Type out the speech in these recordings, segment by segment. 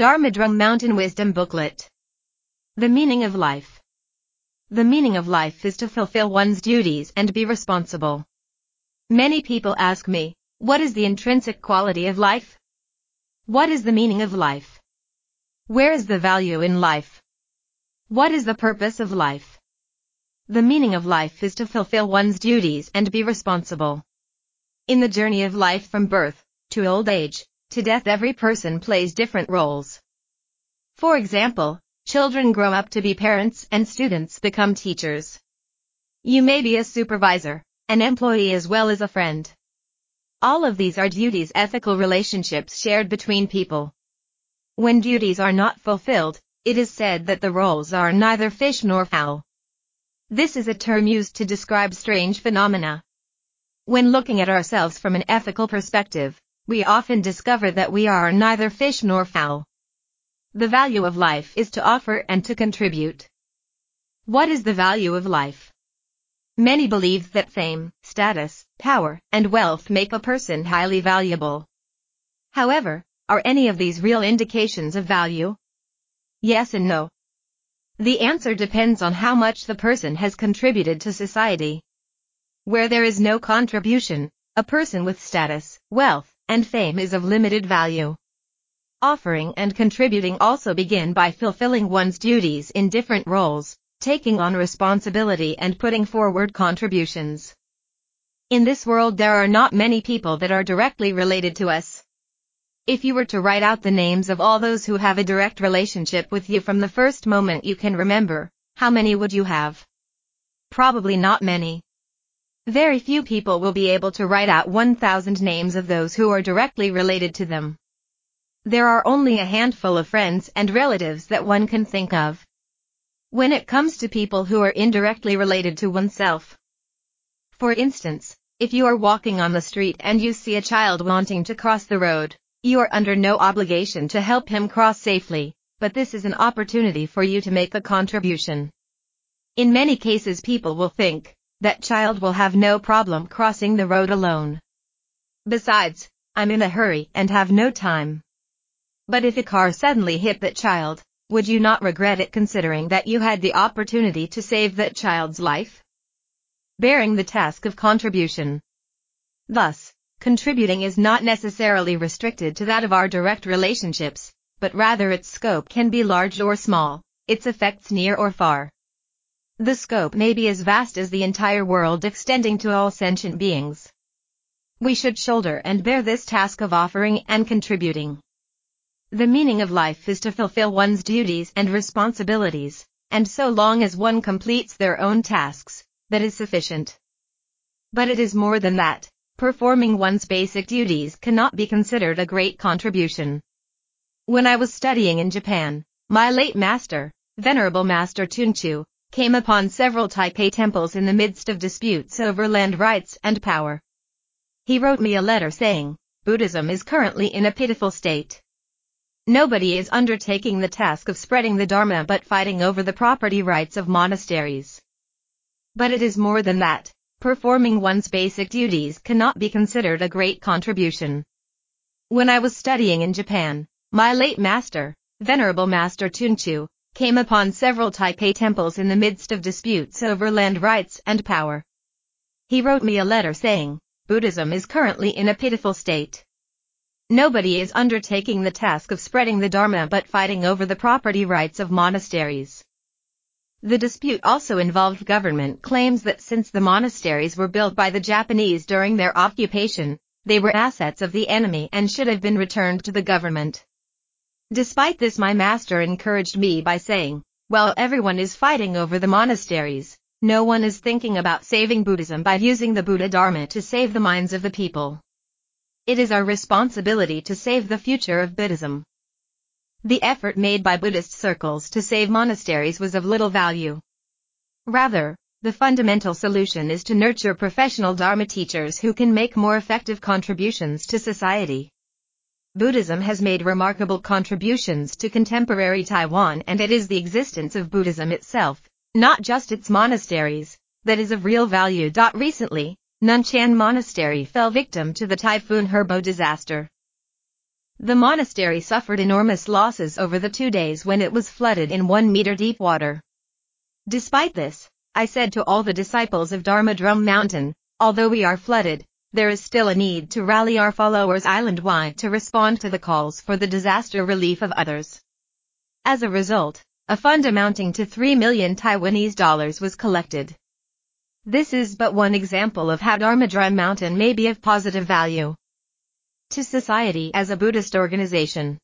Dharma Drum Mountain Wisdom Booklet The Meaning of Life The meaning of life is to fulfill one's duties and be responsible. Many people ask me, what is the intrinsic quality of life? What is the meaning of life? Where is the value in life? What is the purpose of life? The meaning of life is to fulfill one's duties and be responsible. In the journey of life from birth to old age, to death every person plays different roles. For example, children grow up to be parents and students become teachers. You may be a supervisor, an employee as well as a friend. All of these are duties ethical relationships shared between people. When duties are not fulfilled, it is said that the roles are neither fish nor fowl. This is a term used to describe strange phenomena. When looking at ourselves from an ethical perspective, we often discover that we are neither fish nor fowl. The value of life is to offer and to contribute. What is the value of life? Many believe that fame, status, power, and wealth make a person highly valuable. However, are any of these real indications of value? Yes and no. The answer depends on how much the person has contributed to society. Where there is no contribution, a person with status, wealth, and fame is of limited value. Offering and contributing also begin by fulfilling one's duties in different roles, taking on responsibility and putting forward contributions. In this world there are not many people that are directly related to us. If you were to write out the names of all those who have a direct relationship with you from the first moment you can remember, how many would you have? Probably not many. Very few people will be able to write out 1,000 names of those who are directly related to them. There are only a handful of friends and relatives that one can think of. When it comes to people who are indirectly related to oneself. For instance, if you are walking on the street and you see a child wanting to cross the road, you are under no obligation to help him cross safely, but this is an opportunity for you to make a contribution. In many cases people will think, that child will have no problem crossing the road alone. Besides, I'm in a hurry and have no time. But if a car suddenly hit that child, would you not regret it considering that you had the opportunity to save that child's life? Bearing the task of contribution. Thus, contributing is not necessarily restricted to that of our direct relationships, but rather its scope can be large or small, its effects near or far. The scope may be as vast as the entire world extending to all sentient beings. We should shoulder and bear this task of offering and contributing. The meaning of life is to fulfill one's duties and responsibilities, and so long as one completes their own tasks, that is sufficient. But it is more than that. Performing one's basic duties cannot be considered a great contribution. When I was studying in Japan, my late master, Venerable Master Dongchu, came upon several Taipei temples in the midst of disputes over land rights and power. He wrote me a letter saying, Buddhism is currently in a pitiful state. Nobody is undertaking the task of spreading the Dharma but fighting over the property rights of monasteries. But it is more than that. Performing one's basic duties cannot be considered a great contribution. When I was studying in Japan, my late master, Venerable Master Dongchu, came upon several Taipei temples in the midst of disputes over land rights and power. He wrote me a letter saying, Buddhism is currently in a pitiful state. Nobody is undertaking the task of spreading the Dharma but fighting over the property rights of monasteries. The dispute also involved government claims that since the monasteries were built by the Japanese during their occupation, they were assets of the enemy and should have been returned to the government. Despite this my master encouraged me by saying, while everyone is fighting over the monasteries, no one is thinking about saving Buddhism by using the Buddha Dharma to save the minds of the people. It is our responsibility to save the future of Buddhism. The effort made by Buddhist circles to save monasteries was of little value. Rather, the fundamental solution is to nurture professional Dharma teachers who can make more effective contributions to society. Buddhism has made remarkable contributions to contemporary Taiwan and it is the existence of Buddhism itself, not just its monasteries, that is of real value. Recently, Nungchan Monastery fell victim to the Typhoon Herbo disaster. The monastery suffered enormous losses over the two days when it was flooded in one meter deep water. Despite this, I said to all the disciples of Dharma Drum Mountain, although we are flooded, there is still a need to rally our followers island-wide to respond to the calls for the disaster relief of others. As a result, a fund amounting to 3 million Taiwanese dollars was collected. This is but one example of how Dharma Drum Mountain may be of positive value to society as a Buddhist organization.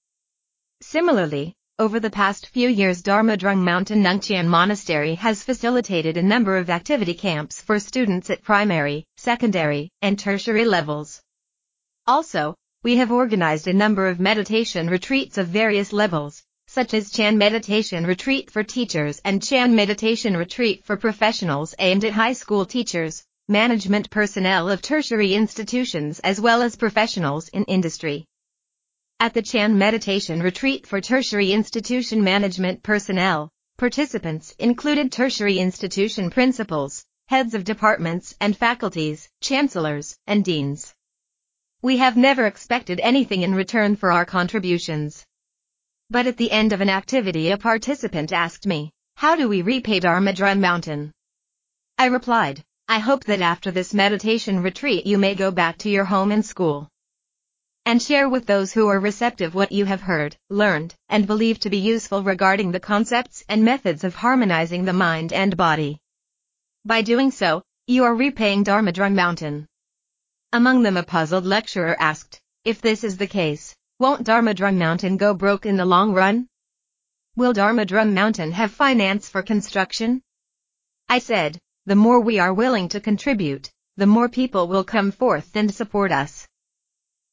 Similarly, over the past few years Dharma Drum Mountain Nungchan Monastery has facilitated a number of activity camps for students at primary, secondary, and tertiary levels. Also, we have organized a number of meditation retreats of various levels, such as Chan Meditation Retreat for teachers and Chan Meditation Retreat for professionals aimed at high school teachers, management personnel of tertiary institutions as well as professionals in industry. At the Chan Meditation Retreat for Tertiary Institution Management Personnel, participants included tertiary institution principals, heads of departments and faculties, chancellors, and deans. We have never expected anything in return for our contributions. But at the end of an activity a participant asked me, how do we repay Dharma Mountain? I replied, I hope that after this meditation retreat you may go back to your home and school and share with those who are receptive what you have heard, learned, and believe to be useful regarding the concepts and methods of harmonizing the mind and body. By doing so, you are repaying Dharma Drum Mountain. Among them a puzzled lecturer asked, if this is the case, won't Dharma Drum Mountain go broke in the long run? Will Dharma Drum Mountain have finance for construction? I said, the more we are willing to contribute, the more people will come forth and support us.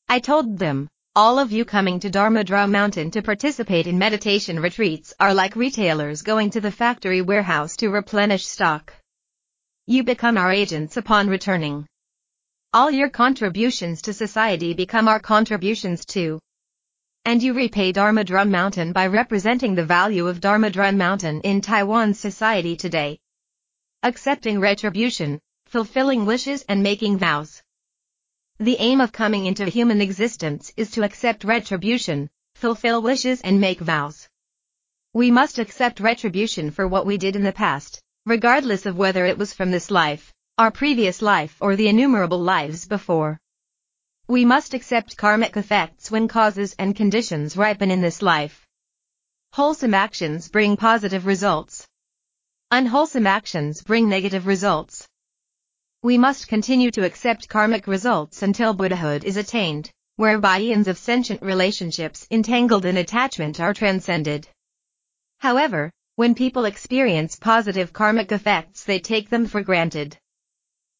I told them, all of you coming to Dharma Drum Mountain to participate in meditation retreats are like retailers going to the factory warehouse to replenish stock. You become our agents upon returning. All your contributions to society become our contributions too. And you repay Dharma Drum Mountain by representing the value of Dharma Drum Mountain in Taiwan's society today accepting retribution, fulfilling wishes and making vows. The aim of coming into human existence is to accept retribution, fulfill wishes and make vows. We must accept retribution for what we did in the past, regardless of whether it was from this life, our previous life or the innumerable lives before. We must accept karmic effects when causes and conditions ripen in this life. Wholesome actions bring positive results. Unwholesome actions bring negative results. We must continue to accept karmic results until Buddhahood is attained, whereby eons of sentient relationships entangled in attachment are transcended. However, when people experience positive karmic effects they take them for granted.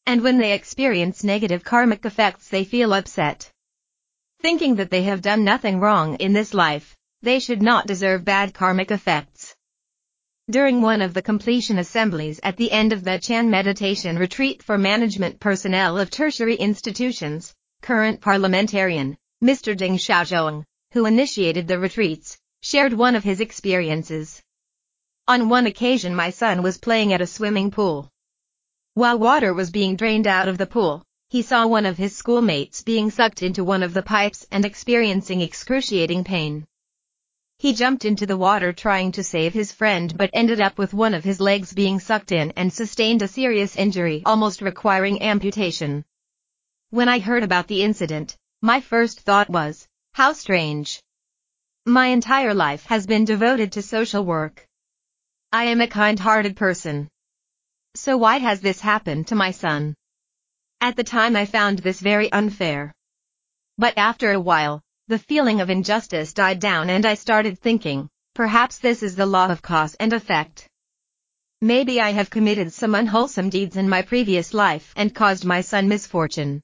And when they experience negative karmic effects they feel upset. Thinking that they have done nothing wrong in this life, they should not deserve bad karmic effects. During one of the completion assemblies at the end of the Chan meditation retreat for management personnel of tertiary institutions, current parliamentarian, Mr. Ding Xiaozhong, who initiated the retreats, shared one of his experiences. On one occasion my son was playing at a swimming pool. While water was being drained out of the pool, he saw one of his schoolmates being sucked into one of the pipes and experiencing excruciating pain. He jumped into the water trying to save his friend but ended up with one of his legs being sucked in and sustained a serious injury almost requiring amputation. When I heard about the incident, my first thought was, how strange. My entire life has been devoted to social work. I am a kind-hearted person. So why has this happened to my son? At the time I found this very unfair. But after a while, the feeling of injustice died down and I started thinking, perhaps this is the law of cause and effect. Maybe I have committed some unwholesome deeds in my previous life and caused my son misfortune.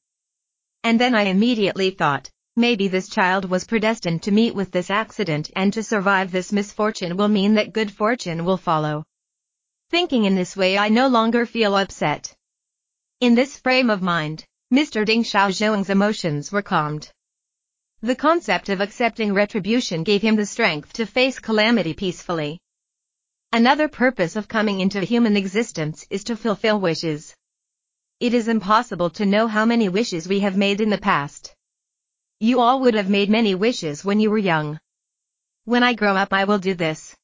And then I immediately thought, maybe this child was predestined to meet with this accident and to survive this misfortune will mean that good fortune will follow. Thinking in this way I no longer feel upset. In this frame of mind, Mr. Ding Xiaozhong's emotions were calmed. The concept of accepting retribution gave him the strength to face calamity peacefully. Another purpose of coming into human existence is to fulfill wishes. It is impossible to know how many wishes we have made in the past. You all would have made many wishes when you were young. When I grow up I will do this.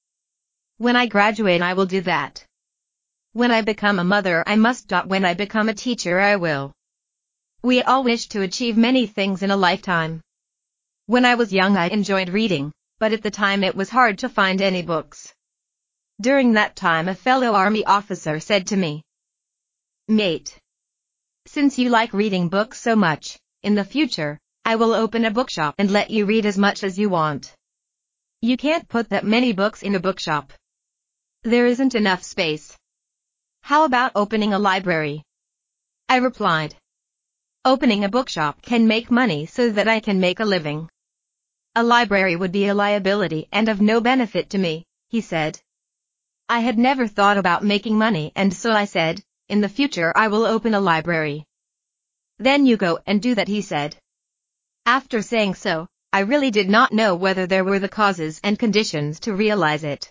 When I graduate I will do that. When I become a mother I must. When I become a teacher I will. We all wish to achieve many things in a lifetime. When I was young I enjoyed reading, but at the time it was hard to find any books. During that time a fellow army officer said to me, Mate, since you like reading books so much, in the future, I will open a bookshop and let you read as much as you want. You can't put that many books in a bookshop. There isn't enough space. How about opening a library? I replied. Opening a bookshop can make money so that I can make a living. A library would be a liability and of no benefit to me, he said. I had never thought about making money and so I said, in the future I will open a library. Then you go and do that he said. After saying so, I really did not know whether there were the causes and conditions to realize it.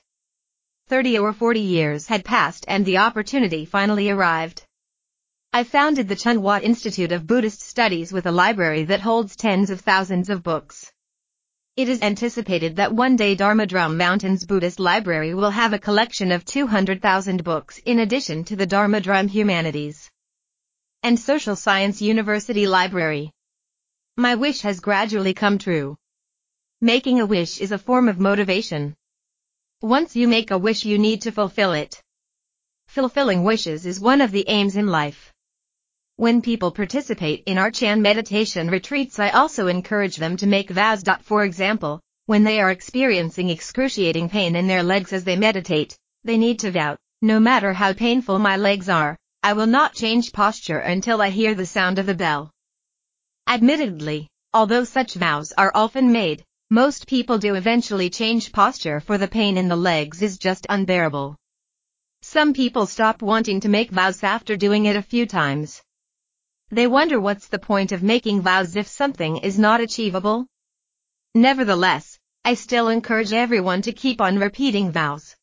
Thirty or forty years had passed and the opportunity finally arrived. I founded the Chung Hwa Institute of Buddhist Studies with a library that holds tens of thousands of books. It is anticipated that one day Dharma Drum Mountain's Buddhist Library will have a collection of 200,000 books in addition to the Dharma Drum Humanities and Social Science University Library. My wish has gradually come true. Making a wish is a form of motivation. Once you make a wish you need to fulfill it. Fulfilling wishes is one of the aims in life. When people participate in our Chan meditation retreats I also encourage them to make vows. For example, when they are experiencing excruciating pain in their legs as they meditate, they need to vow, no matter how painful my legs are, I will not change posture until I hear the sound of the bell. Admittedly, although such vows are often made, most people do eventually change posture for the pain in the legs is just unbearable. Some people stop wanting to make vows after doing it a few times. They wonder what's the point of making vows if something is not achievable? Nevertheless, I still encourage everyone to keep on repeating vows.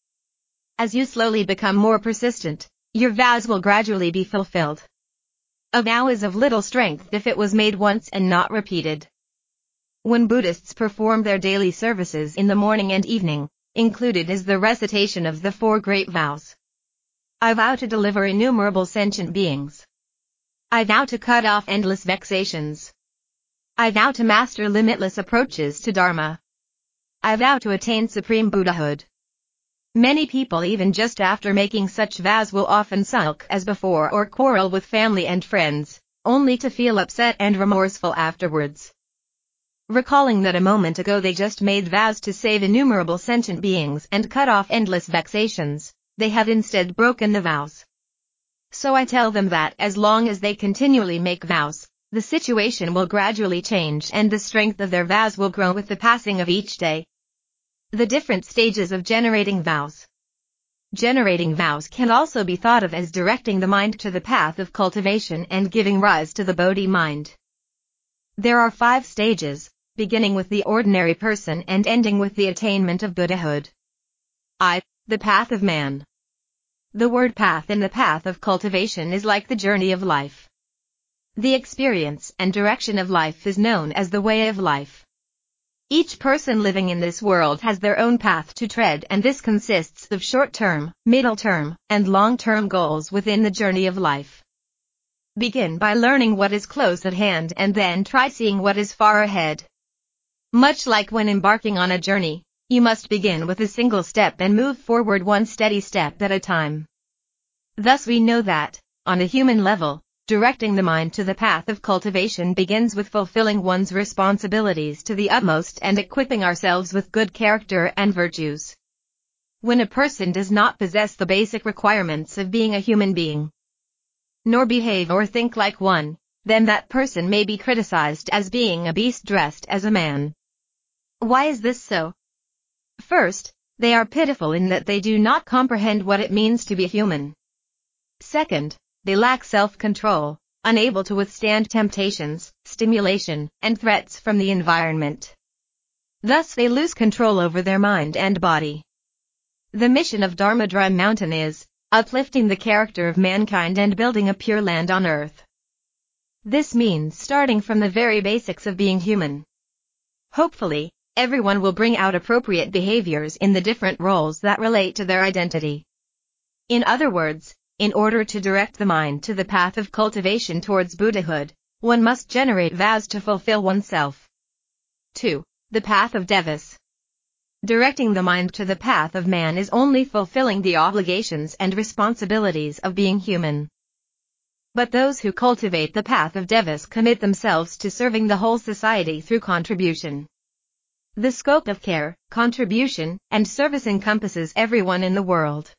As you slowly become more persistent, your vows will gradually be fulfilled. A vow is of little strength if it was made once and not repeated. When Buddhists perform their daily services in the morning and evening, included is the recitation of the four great vows. I vow to deliver innumerable sentient beings. I vow to cut off endless vexations. I vow to master limitless approaches to Dharma. I vow to attain supreme Buddhahood. Many people even just after making such vows will often sulk as before or quarrel with family and friends, only to feel upset and remorseful afterwards. Recalling that a moment ago they just made vows to save innumerable sentient beings and cut off endless vexations, they have instead broken the vows. So I tell them that as long as they continually make vows, the situation will gradually change and the strength of their vows will grow with the passing of each day. The different stages of generating vows. Generating vows can also be thought of as directing the mind to the path of cultivation and giving rise to the Bodhi mind. There are five stages, beginning with the ordinary person and ending with the attainment of Buddhahood. I, the path of man. The word path in the path of cultivation is like the journey of life. The experience and direction of life is known as the way of life. Each person living in this world has their own path to tread and this consists of short-term, middle-term, and long-term goals within the journey of life. Begin by learning what is close at hand and then try seeing what is far ahead. Much like when embarking on a journey, you must begin with a single step and move forward one steady step at a time. Thus we know that, on a human level, directing the mind to the path of cultivation begins with fulfilling one's responsibilities to the utmost and equipping ourselves with good character and virtues. When a person does not possess the basic requirements of being a human being, nor behave or think like one, then that person may be criticized as being a beast dressed as a man. Why is this so? First, they are pitiful in that they do not comprehend what it means to be human. Second, they lack self-control, unable to withstand temptations, stimulation, and threats from the environment. Thus they lose control over their mind and body. The mission of Dharma Drum Mountain is uplifting the character of mankind and building a pure land on earth. This means starting from the very basics of being human, Hopefully, everyone will bring out appropriate behaviors in the different roles that relate to their identity. In other words, in order to direct the mind to the path of cultivation towards Buddhahood, one must generate vows to fulfill oneself. 2. The path of devas. Directing the mind to the path of man is only fulfilling the obligations and responsibilities of being human. But those who cultivate the path of devas commit themselves to serving the whole society through contribution. The scope of care, contribution, and service encompasses everyone in the world.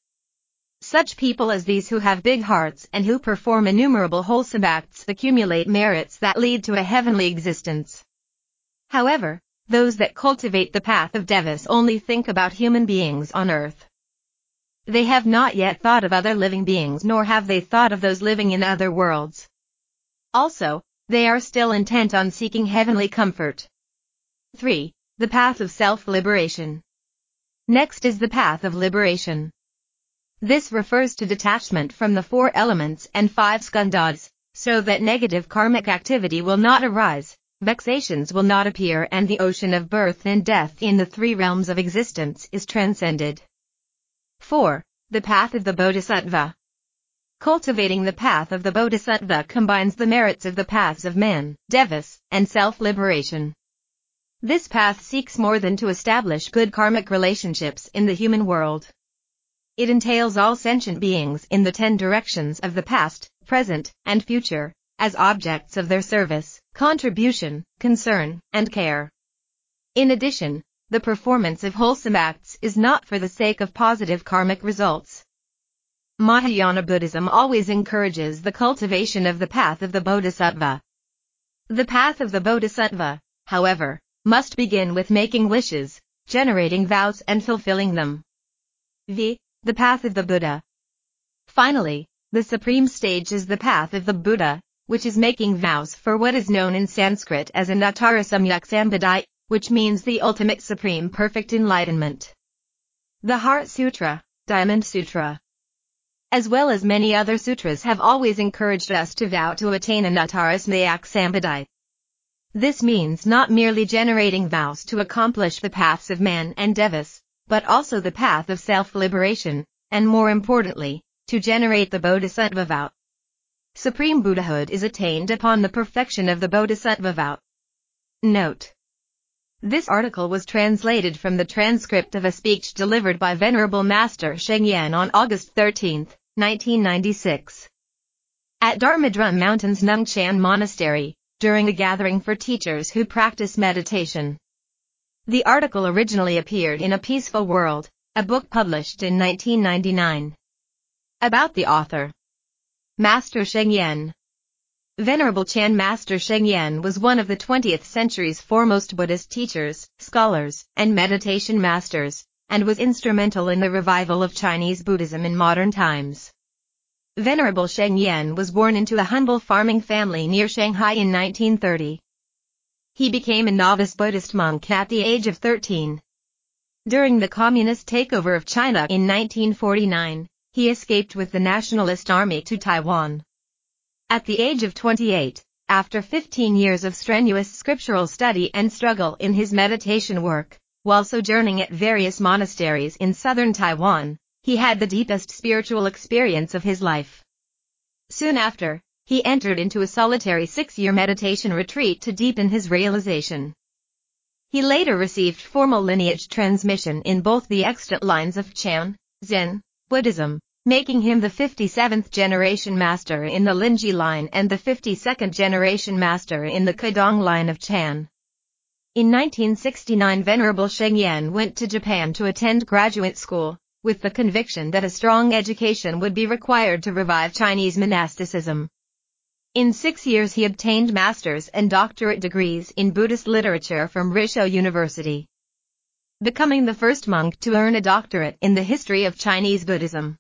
Such people as these who have big hearts and who perform innumerable wholesome acts accumulate merits that lead to a heavenly existence. However, those that cultivate the path of devas only think about human beings on earth. They have not yet thought of other living beings nor have they thought of those living in other worlds. Also, they are still intent on seeking heavenly comfort. 3. The path of self-liberation. Next is the path of liberation. This refers to detachment from the four elements and five skandhas, so that negative karmic activity will not arise, vexations will not appear and the ocean of birth and death in the three realms of existence is transcended. 4. The path of the Bodhisattva. Cultivating the path of the Bodhisattva combines the merits of the paths of man, devas, and self-liberation. This path seeks more than to establish good karmic relationships in the human world. It entails all sentient beings in the ten directions of the past, present, and future, as objects of their service, contribution, concern, and care. In addition, the performance of wholesome acts is not for the sake of positive karmic results. Mahayana Buddhism always encourages the cultivation of the path of the Bodhisattva. The path of the Bodhisattva, however, must begin with making wishes, generating vows and fulfilling them. V. The path of the Buddha. Finally, the supreme stage is the path of the Buddha, which is making vows for what is known in Sanskrit as Anuttara Samyak which means the ultimate supreme perfect enlightenment. The Heart Sutra, Diamond Sutra, as well as many other sutras have always encouraged us to vow to attain Anuttara Samyak. This means not merely generating vows to accomplish the paths of man and devas, but also the path of self-liberation, and more importantly, to generate the Bodhisattva vow. Supreme Buddhahood is attained upon the perfection of the Bodhisattva vow. Note this article was translated from the transcript of a speech delivered by Venerable Master Sheng Yen on August 13, 1996. At Dharma Drum Mountain's Nungchan Monastery, during a gathering for teachers who practice meditation. The article originally appeared in A Peaceful World, a book published in 1999. About the author. Master Sheng Yen Venerable Chan Master Sheng Yen was one of the 20th century's foremost Buddhist teachers, scholars, and meditation masters, and was instrumental in the revival of Chinese Buddhism in modern times. Venerable Sheng Yen was born into a humble farming family near Shanghai in 1930. He became a novice Buddhist monk at the age of 13. During the communist takeover of China in 1949, he escaped with the Nationalist Army to Taiwan. At the age of 28, after 15 years of strenuous scriptural study and struggle in his meditation work, while sojourning at various monasteries in southern Taiwan, he had the deepest spiritual experience of his life. Soon after, he entered into a solitary six-year meditation retreat to deepen his realization. He later received formal lineage transmission in both the extant lines of Chan, Zen, Buddhism, making him the 57th generation master in the Linji line and the 52nd generation master in the Caodong line of Chan. In 1969 Venerable Sheng went to Japan to attend graduate school, with the conviction that a strong education would be required to revive Chinese monasticism. In six years he obtained master's and doctorate degrees in Buddhist literature from Rissho University, becoming the first monk to earn a doctorate in the history of Chinese Buddhism.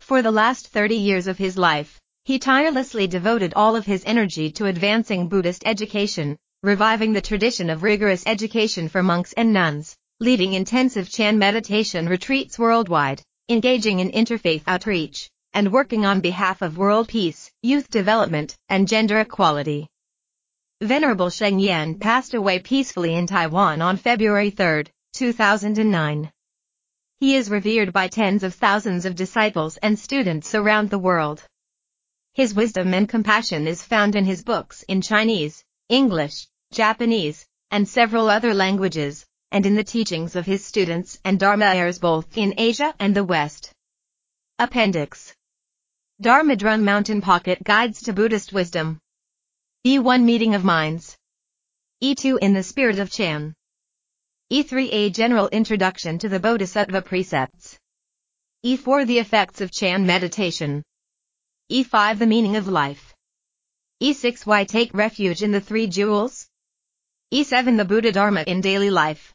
For the last 30 years of his life, he tirelessly devoted all of his energy to advancing Buddhist education, reviving the tradition of rigorous education for monks and nuns, leading intensive Chan meditation retreats worldwide, engaging in interfaith outreach, and working on behalf of world peace, youth development, and gender equality. Venerable Sheng Yen passed away peacefully in Taiwan on February 3, 2009. He is revered by tens of thousands of disciples and students around the world. His wisdom and compassion is found in his books in Chinese, English, Japanese, and several other languages, and in the teachings of his students and Dharma heirs both in Asia and the West. Appendix. Dharma Drum Mountain Pocket Guides to Buddhist Wisdom. E1 Meeting of Minds. E2 In the Spirit of Chan. E3 A General Introduction to the Bodhisattva Precepts. E4 The Effects of Chan Meditation. E5 The Meaning of Life. E6 Why Take Refuge in the Three Jewels. E7 The Buddha Dharma in Daily Life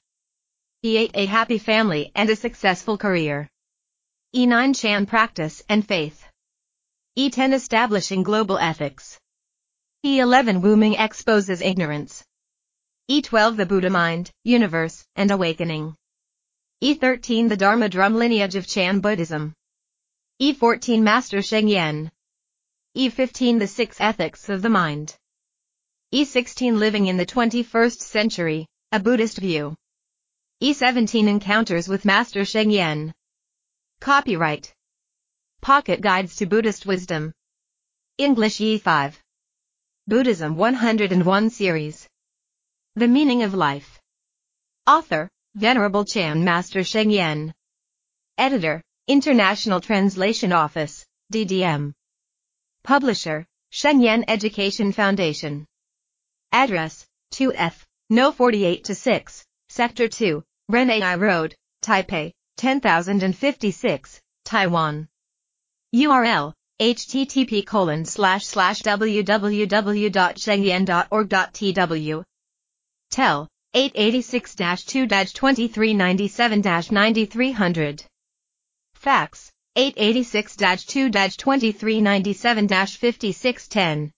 E8 A Happy Family and a Successful Career E9 Chan Practice and Faith E10 Establishing Global Ethics E11 Wuming exposes ignorance. E12 The Buddha Mind, Universe, and Awakening. E13 The Dharma Drum Lineage of Chan Buddhism. E14 Master Sheng Yen. E15 The Six Ethics of the Mind. E16 Living in the 21st Century, A Buddhist View. E17 Encounters with Master Sheng Yen. Copyright. Pocket Guides to Buddhist Wisdom. English E5. Buddhism 101 Series. The Meaning of Life. Author, Venerable Chan Master Sheng Yen. Editor, International Translation Office, DDM. Publisher, Sheng Yen Education Foundation. Address, 2F, No 48-6, Sector 2, Renai Road, Taipei, 10056, Taiwan. URL, http colon slash slash www.shengyen.org.tw. Tel, 886-2-2397-9300. Fax, 886-2-2397-5610.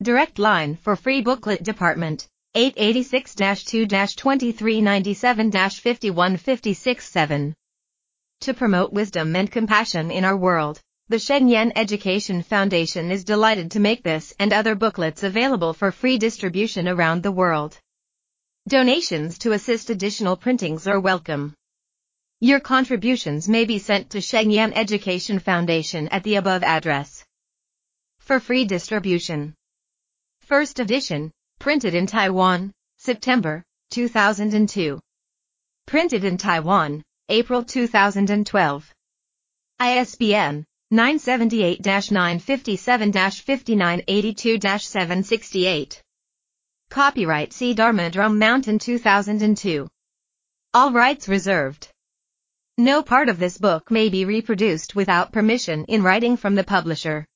Direct line for free booklet department, 886-2-2397-51567. To promote wisdom and compassion in our world, the Sheng Yen Education Foundation is delighted to make this and other booklets available for free distribution around the world. Donations to assist additional printings are welcome. Your contributions may be sent to Sheng Education Foundation at the above address. For free distribution. First edition, printed in Taiwan, September 2002. Printed in Taiwan, April 2012. ISBN 978-957-5982-768. Copyright C. Dharma Drum Mountain 2002. All rights reserved. No part of this book may be reproduced without permission in writing from the publisher.